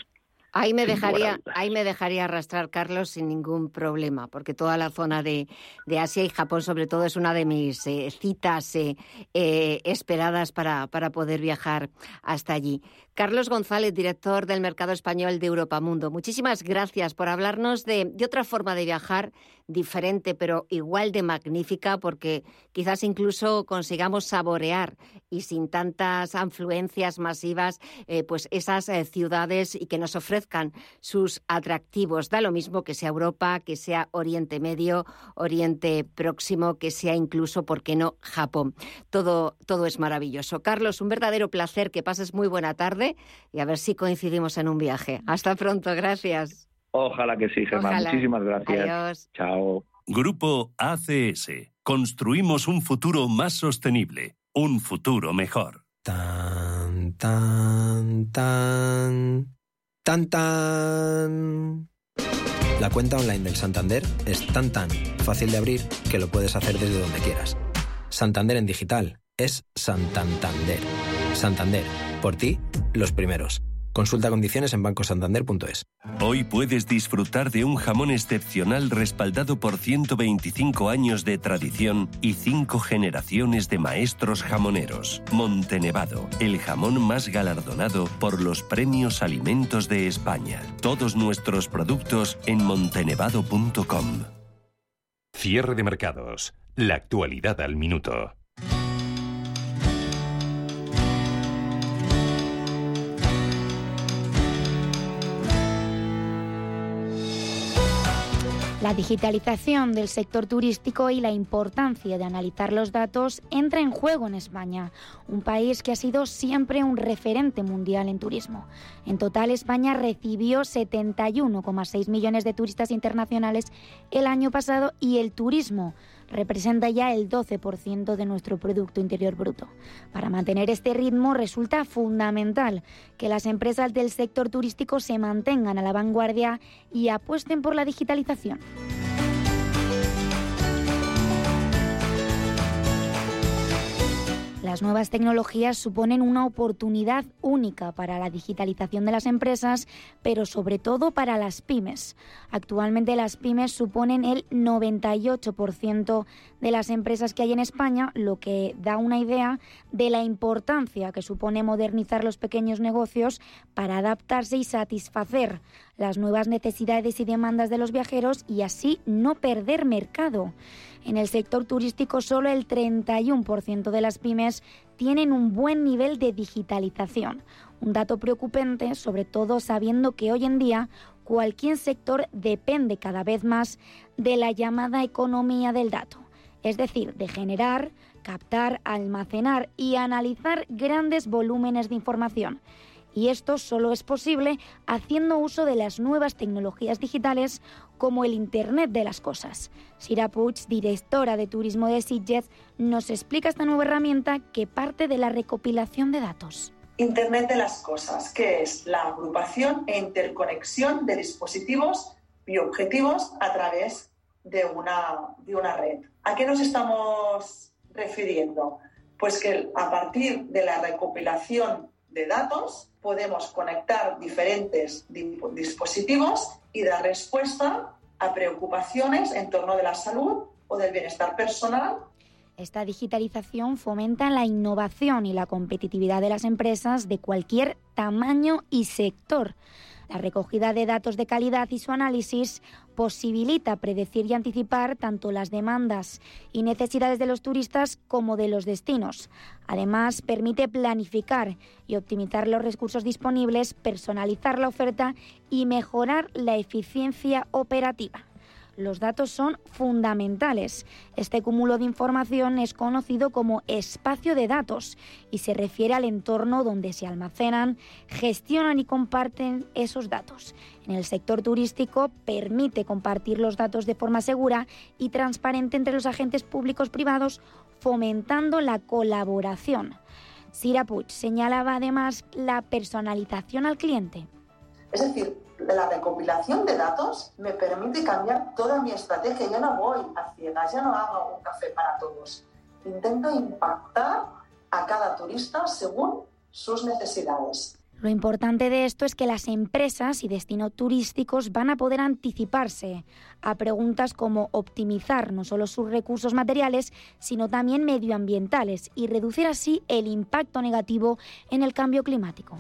Ahí me, dejaría, ahí me dejaría arrastrar, Carlos, sin ningún problema, porque toda la zona de, de Asia y Japón, sobre todo, es una de mis eh, citas eh, eh, esperadas para, para poder viajar hasta allí. Carlos González, director del Mercado Español de Europa Mundo. Muchísimas gracias por hablarnos de, otra forma de viajar diferente, pero igual de magnífica, porque quizás incluso consigamos saborear y sin tantas afluencias masivas, eh, pues esas eh, ciudades y que nos ofrezcan sus atractivos. Da lo mismo que sea Europa, que sea Oriente Medio, Oriente Próximo, que sea incluso, ¿por qué no, Japón? Todo, todo es maravilloso. Carlos, un verdadero placer, que pases muy buena tarde y a ver si coincidimos en un viaje. Hasta pronto, gracias. Ojalá que sí, Germán. Muchísimas gracias. Adiós. Chao. Grupo ACS. Construimos un futuro más sostenible, un futuro mejor. Tan, tan, tan, tan, tan. La cuenta online del Santander es tan tan fácil de abrir que lo puedes hacer desde donde quieras. Santander en digital es Santander. Santander por ti, los primeros. Consulta condiciones en bancosantander.es. Hoy puedes disfrutar de un jamón excepcional respaldado por 125 años de tradición y 5 generaciones de maestros jamoneros. Montenevado, el jamón más galardonado por los premios Alimentos de España. Todos nuestros productos en montenevado.com. Cierre de mercados. La actualidad al minuto. La digitalización del sector turístico y la importancia de analizar los datos entra en juego en España, un país que ha sido siempre un referente mundial en turismo. En total, España recibió 71,6 millones de turistas internacionales el año pasado y el turismo representa ya el 12% de nuestro Producto Interior Bruto. Para mantener este ritmo resulta fundamental que las empresas del sector turístico se mantengan a la vanguardia y apuesten por la digitalización. Las nuevas tecnologías suponen una oportunidad única para la digitalización de las empresas, pero sobre todo para las pymes. Actualmente las pymes suponen el 98% de las empresas que hay en España, lo que da una idea de la importancia que supone modernizar los pequeños negocios para adaptarse y satisfacer las nuevas necesidades y demandas de los viajeros y así no perder mercado. En el sector turístico solo el 31% de las pymes tienen un buen nivel de digitalización, un dato preocupante sobre todo sabiendo que hoy en día cualquier sector depende cada vez más de la llamada economía del dato, es decir, de generar, captar, almacenar y analizar grandes volúmenes de información. Y esto solo es posible haciendo uso de las nuevas tecnologías digitales como el Internet de las Cosas. Sira Puig, directora de turismo de Sitges, nos explica esta nueva herramienta que parte de la recopilación de datos. Internet de las Cosas, que es la agrupación e interconexión de dispositivos y objetivos a través de una, de una red. ¿A qué nos estamos refiriendo? Pues que a partir de la recopilación de datos podemos conectar diferentes dispositivos y dar respuesta a preocupaciones en torno de la salud o del bienestar personal. Esta digitalización fomenta la innovación y la competitividad de las empresas de cualquier tamaño y sector la recogida de datos de calidad y su análisis posibilita predecir y anticipar tanto las demandas y necesidades de los turistas como de los destinos. Además, permite planificar y optimizar los recursos disponibles, personalizar la oferta y mejorar la eficiencia operativa. Los datos son fundamentales. Este cúmulo de información es conocido como espacio de datos y se refiere al entorno donde se almacenan, gestionan y comparten esos datos. En el sector turístico permite compartir los datos de forma segura y transparente entre los agentes públicos privados, fomentando la colaboración. Sira Puig señalaba además la personalización al cliente. Es decir, la recopilación de datos me permite cambiar toda mi estrategia. Ya no voy a ciegas, ya no hago un café para todos. Intento impactar a cada turista según sus necesidades. Lo importante de esto es que las empresas y destinos turísticos van a poder anticiparse a preguntas como optimizar no solo sus recursos materiales, sino también medioambientales y reducir así el impacto negativo en el cambio climático.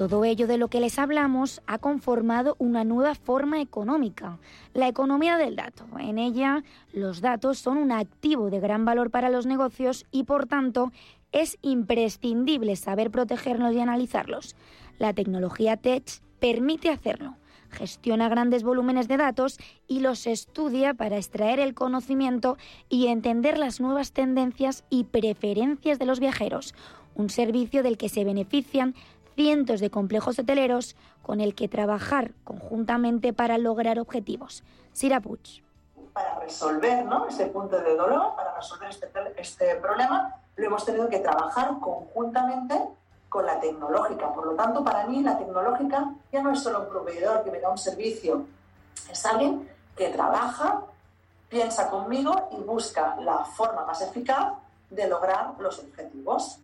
Todo ello de lo que les hablamos ha conformado una nueva forma económica, la economía del dato. En ella, los datos son un activo de gran valor para los negocios y, por tanto, es imprescindible saber protegerlos y analizarlos. La tecnología Tech permite hacerlo. Gestiona grandes volúmenes de datos y los estudia para extraer el conocimiento y entender las nuevas tendencias y preferencias de los viajeros, un servicio del que se benefician cientos de complejos hoteleros con el que trabajar conjuntamente para lograr objetivos. Sira Para resolver ¿no? ese punto de dolor, para resolver este, este problema, lo hemos tenido que trabajar conjuntamente con la tecnológica. Por lo tanto, para mí la tecnológica ya no es solo un proveedor que me da un servicio, es alguien que trabaja, piensa conmigo y busca la forma más eficaz de lograr los objetivos.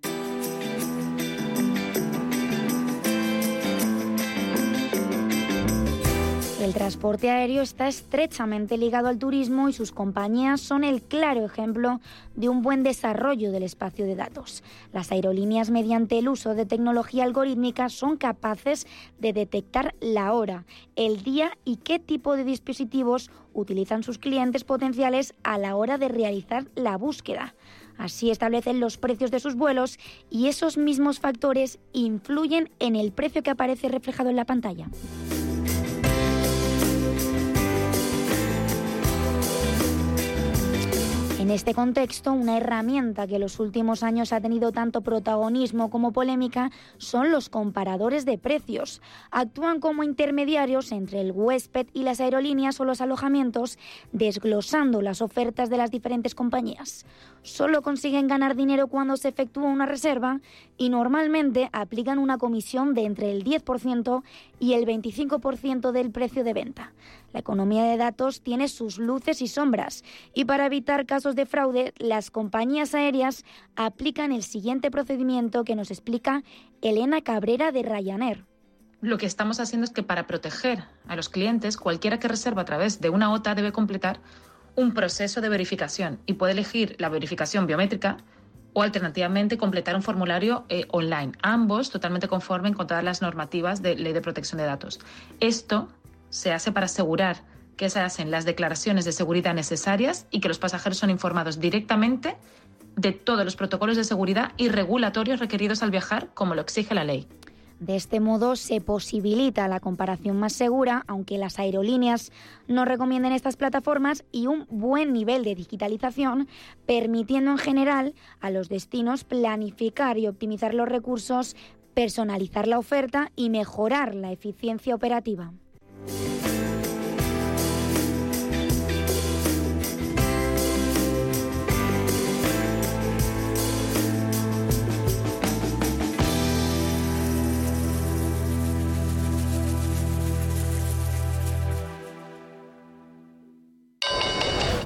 El transporte aéreo está estrechamente ligado al turismo y sus compañías son el claro ejemplo de un buen desarrollo del espacio de datos. Las aerolíneas, mediante el uso de tecnología algorítmica, son capaces de detectar la hora, el día y qué tipo de dispositivos utilizan sus clientes potenciales a la hora de realizar la búsqueda. Así establecen los precios de sus vuelos y esos mismos factores influyen en el precio que aparece reflejado en la pantalla. En este contexto, una herramienta que en los últimos años ha tenido tanto protagonismo como polémica son los comparadores de precios. Actúan como intermediarios entre el huésped y las aerolíneas o los alojamientos, desglosando las ofertas de las diferentes compañías. Solo consiguen ganar dinero cuando se efectúa una reserva y normalmente aplican una comisión de entre el 10% y el 25% del precio de venta. La economía de datos tiene sus luces y sombras y para evitar casos de fraude, las compañías aéreas aplican el siguiente procedimiento que nos explica Elena Cabrera de Ryanair. Lo que estamos haciendo es que para proteger a los clientes, cualquiera que reserva a través de una OTA debe completar un proceso de verificación y puede elegir la verificación biométrica o alternativamente completar un formulario eh, online, ambos totalmente conforme con todas las normativas de ley de protección de datos. Esto se hace para asegurar que se hacen las declaraciones de seguridad necesarias y que los pasajeros son informados directamente de todos los protocolos de seguridad y regulatorios requeridos al viajar, como lo exige la ley. De este modo se posibilita la comparación más segura, aunque las aerolíneas no recomienden estas plataformas y un buen nivel de digitalización, permitiendo en general a los destinos planificar y optimizar los recursos, personalizar la oferta y mejorar la eficiencia operativa. Thank you.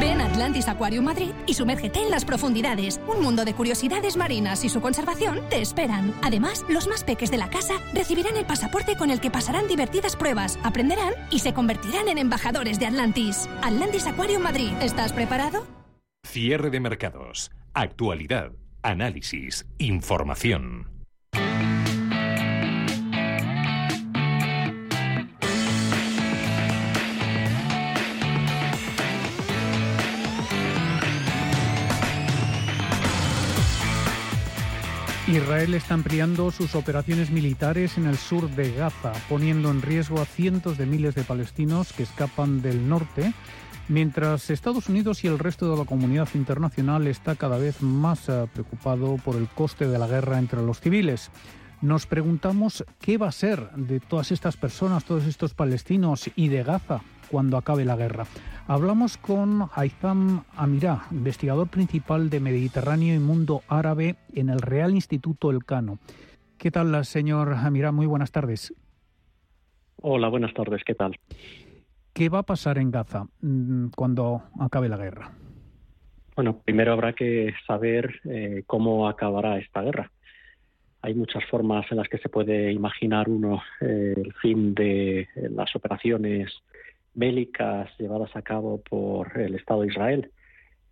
Ven a Atlantis Aquarium Madrid y sumérgete en las profundidades. Un mundo de curiosidades marinas y su conservación te esperan. Además, los más peques de la casa recibirán el pasaporte con el que pasarán divertidas pruebas, aprenderán y se convertirán en embajadores de Atlantis. Atlantis Aquarium Madrid. ¿Estás preparado? Cierre de mercados. Actualidad. Análisis. Información. Israel está ampliando sus operaciones militares en el sur de Gaza, poniendo en riesgo a cientos de miles de palestinos que escapan del norte, mientras Estados Unidos y el resto de la comunidad internacional está cada vez más eh, preocupado por el coste de la guerra entre los civiles. Nos preguntamos qué va a ser de todas estas personas, todos estos palestinos y de Gaza cuando acabe la guerra. Hablamos con Haitham Amirá, investigador principal de Mediterráneo y Mundo Árabe en el Real Instituto Elcano. ¿Qué tal, señor Amirá? Muy buenas tardes. Hola, buenas tardes. ¿Qué tal? ¿Qué va a pasar en Gaza mm, cuando acabe la guerra? Bueno, primero habrá que saber eh, cómo acabará esta guerra. Hay muchas formas en las que se puede imaginar uno eh, el fin de las operaciones bélicas llevadas a cabo por el Estado de Israel.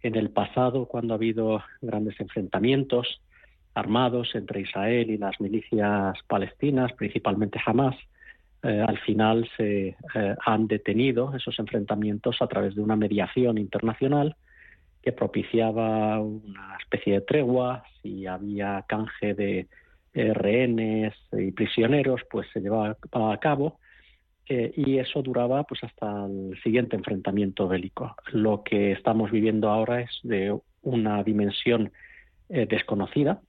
En el pasado, cuando ha habido grandes enfrentamientos armados entre Israel y las milicias palestinas, principalmente Hamas, eh, al final se eh, han detenido esos enfrentamientos a través de una mediación internacional que propiciaba una especie de tregua, si había canje de eh, rehenes y prisioneros, pues se llevaba a cabo eh, y eso duraba pues hasta el siguiente enfrentamiento bélico. Lo que estamos viviendo ahora es de una dimensión eh, desconocida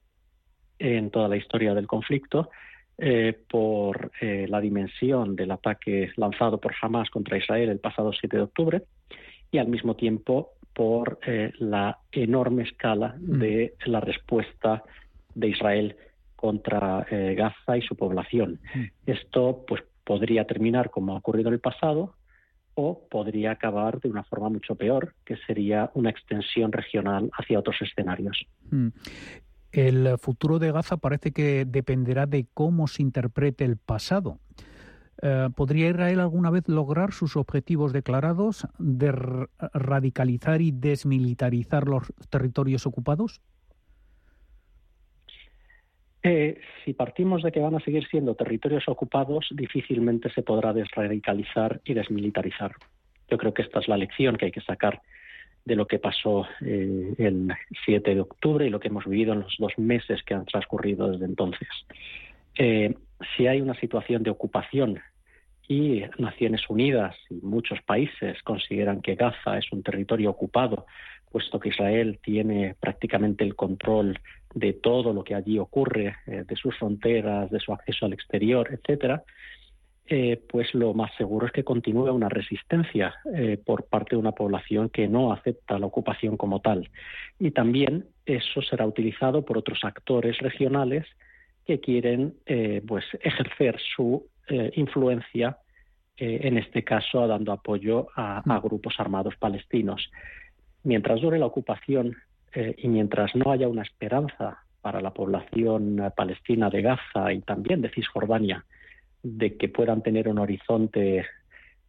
en toda la historia del conflicto eh, por la dimensión del ataque lanzado por Hamas contra Israel el pasado 7 de octubre y al mismo tiempo por la enorme escala mm. de la respuesta de Israel contra Gaza y su población. Mm. Esto pues podría terminar como ha ocurrido en el pasado o podría acabar de una forma mucho peor, que sería una extensión regional hacia otros escenarios. Mm. El futuro de Gaza parece que dependerá de cómo se interprete el pasado. Eh, ¿Podría Israel alguna vez lograr sus objetivos declarados de radicalizar y desmilitarizar los territorios ocupados? Eh, si partimos de que van a seguir siendo territorios ocupados, difícilmente se podrá desradicalizar y desmilitarizar. Yo creo que esta es la lección que hay que sacar de lo que pasó eh, el 7 de octubre y lo que hemos vivido en los dos meses que han transcurrido desde entonces. Eh, si hay una situación de ocupación y Naciones Unidas y muchos países consideran que Gaza es un territorio ocupado, puesto que Israel tiene prácticamente el control de todo lo que allí ocurre, eh, de sus fronteras, de su acceso al exterior, etcétera, eh, pues lo más seguro es que continúe una resistencia eh, por parte de una población que no acepta la ocupación como tal. Y también eso será utilizado por otros actores regionales que quieren pues ejercer su influencia en este caso dando apoyo a, a, grupos armados palestinos. Mientras dure la ocupación y mientras no haya una esperanza para la población palestina de Gaza y también de Cisjordania de que puedan tener un horizonte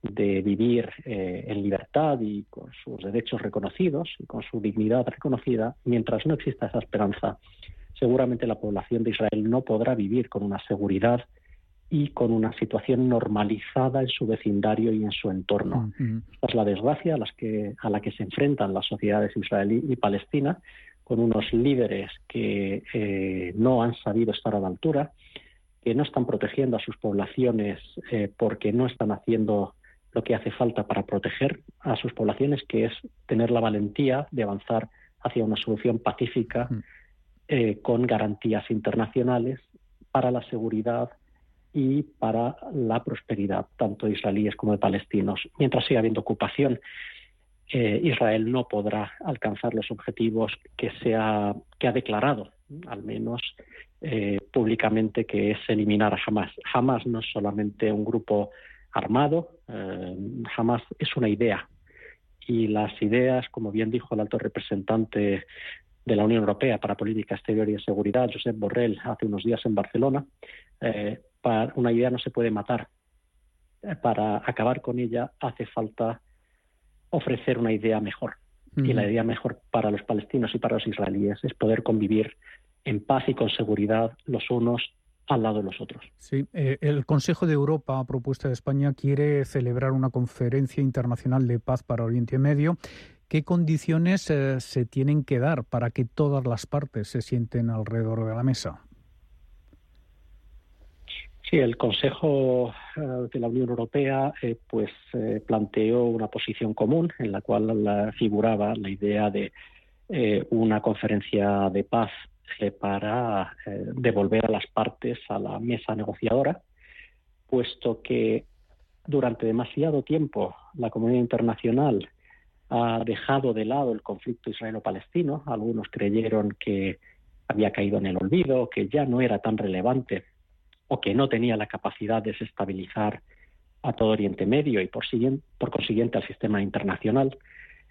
de vivir eh, en libertad y con sus derechos reconocidos y con su dignidad reconocida, mientras no exista esa esperanza, seguramente la población de Israel no podrá vivir con una seguridad y con una situación normalizada en su vecindario y en su entorno. Esta es la desgracia a, las que, a la que se enfrentan las sociedades israelí y palestina, con unos líderes que eh, no han sabido estar a la altura, que no están protegiendo a sus poblaciones eh, porque no están haciendo lo que hace falta para proteger a sus poblaciones, que es tener la valentía de avanzar hacia una solución pacífica eh, con garantías internacionales para la seguridad y para la prosperidad, tanto de israelíes como de palestinos. Mientras siga habiendo ocupación, eh, Israel no podrá alcanzar los objetivos que, se ha, que ha declarado, al menos eh, públicamente, que es eliminar a Hamas. Hamas no es solamente un grupo armado, eh, Hamas es una idea. Y las ideas, como bien dijo el alto representante de la Unión Europea para Política Exterior y de Seguridad, Josep Borrell, hace unos días en Barcelona, eh, para una idea no se puede matar. para acabar con ella hace falta ofrecer una idea mejor. Y la idea mejor para los palestinos y para los israelíes es poder convivir en paz y con seguridad los unos al lado de los otros. Sí, eh, el Consejo de Europa, a propuesta de España, quiere celebrar una conferencia internacional de paz para Oriente Medio. ¿Qué condiciones eh, se tienen que dar para que todas las partes se sienten alrededor de la mesa? Sí, el Consejo eh, de la Unión Europea pues planteó una posición común en la cual figuraba la idea de una conferencia de paz eh, para eh, devolver a las partes a la mesa negociadora, puesto que durante demasiado tiempo la comunidad internacional ha dejado de lado el conflicto israelo-palestino. Algunos creyeron que había caído en el olvido, que ya no era tan relevante o que no tenía la capacidad de desestabilizar a todo Oriente Medio y por, consiguiente al sistema internacional.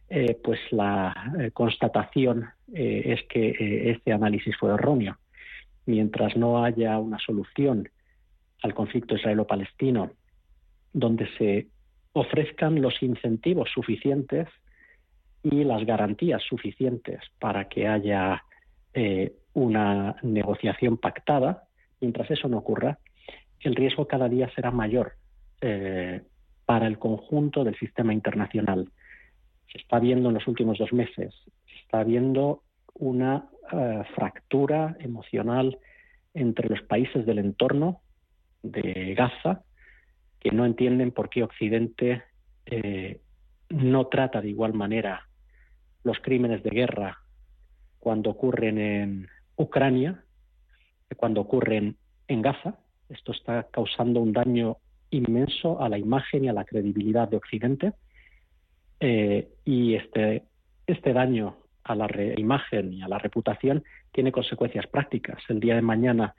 Eh, pues la eh, constatación eh, es que este análisis fue erróneo. Mientras no haya una solución al conflicto israelo-palestino donde se ofrezcan los incentivos suficientes y las garantías suficientes para que haya una negociación pactada, mientras eso no ocurra, el riesgo cada día será mayor para el conjunto del sistema internacional. Se está viendo en los últimos dos meses, se está viendo una eh, fractura emocional entre los países del entorno de Gaza que no entienden por qué Occidente eh, no trata de igual manera los crímenes de guerra cuando ocurren en Ucrania cuando ocurren en Gaza. Esto está causando un daño inmenso a la imagen y a la credibilidad de Occidente eh, y este, este daño a la imagen y a la reputación tiene consecuencias prácticas. El día de mañana,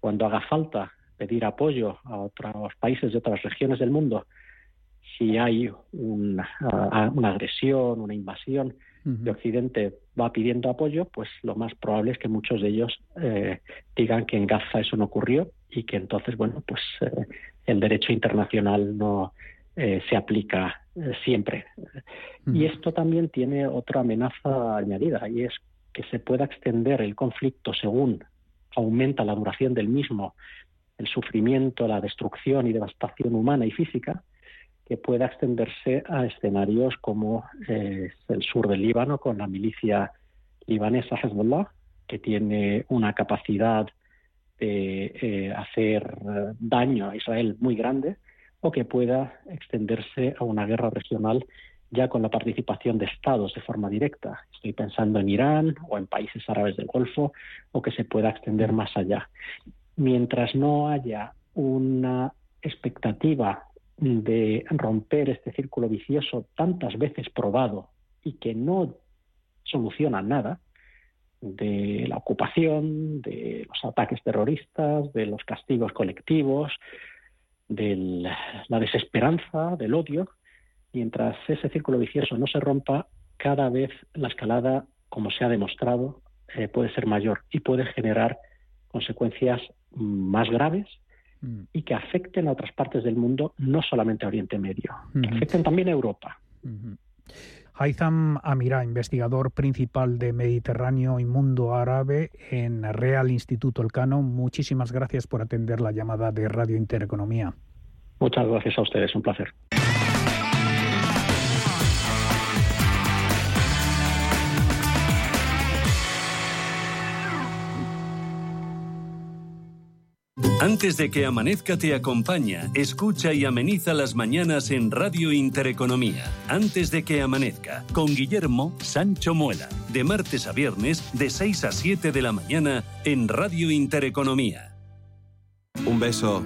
cuando haga falta pedir apoyo a otros países de otras regiones del mundo, si hay una, agresión, una invasión de Occidente va pidiendo apoyo, pues lo más probable es que muchos de ellos eh, digan que en Gaza eso no ocurrió y que entonces, bueno, pues eh, el derecho internacional no se aplica eh, siempre. Y esto también tiene otra amenaza añadida, y es que se pueda extender el conflicto según aumenta la duración del mismo, el sufrimiento, la destrucción y devastación humana y física, que pueda extenderse a escenarios como eh, el sur del Líbano con la milicia libanesa Hezbollah, que tiene una capacidad de eh, hacer daño a Israel muy grande, o que pueda extenderse a una guerra regional ya con la participación de estados de forma directa. Estoy pensando en Irán o en países árabes del Golfo o que se pueda extender más allá. Mientras no haya una expectativa de romper este círculo vicioso tantas veces probado y que no soluciona nada, de la ocupación, de los ataques terroristas, de los castigos colectivos, de la desesperanza, del odio. Mientras ese círculo vicioso no se rompa, cada vez la escalada, como se ha demostrado, eh, puede ser mayor y puede generar consecuencias más graves mm. y que afecten a otras partes del mundo, no solamente a Oriente Medio, que afecten también a Europa. Haitham Amira, investigador principal de Mediterráneo y Mundo Árabe en Real Instituto Elcano, muchísimas gracias por atender la llamada de Radio Intereconomía. Muchas gracias a ustedes, un placer. Antes de que amanezca te acompaña, escucha y ameniza las mañanas en Radio Intereconomía. Antes de que amanezca, con Guillermo Sancho Muela, de martes a viernes de 6 a 7 de la mañana en Radio Intereconomía. Un beso.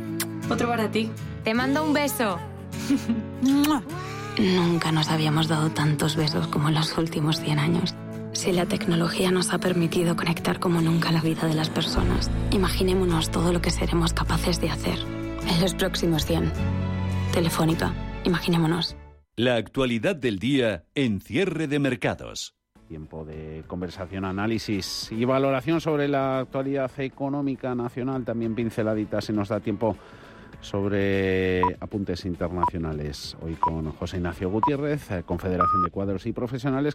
Otro para ti. Te mando un beso. Nunca nos habíamos dado tantos besos como en los últimos 100 años. Si la tecnología nos ha permitido conectar como nunca la vida de las personas, imaginémonos todo lo que seremos capaces de hacer en los próximos 100. Telefónica, imaginémonos. La actualidad del día en cierre de mercados. Tiempo de conversación, análisis y valoración sobre la actualidad económica nacional. También pinceladita se nos da tiempo sobre apuntes internacionales. Hoy con José Ignacio Gutiérrez, Confederación de Cuadros y Profesionales.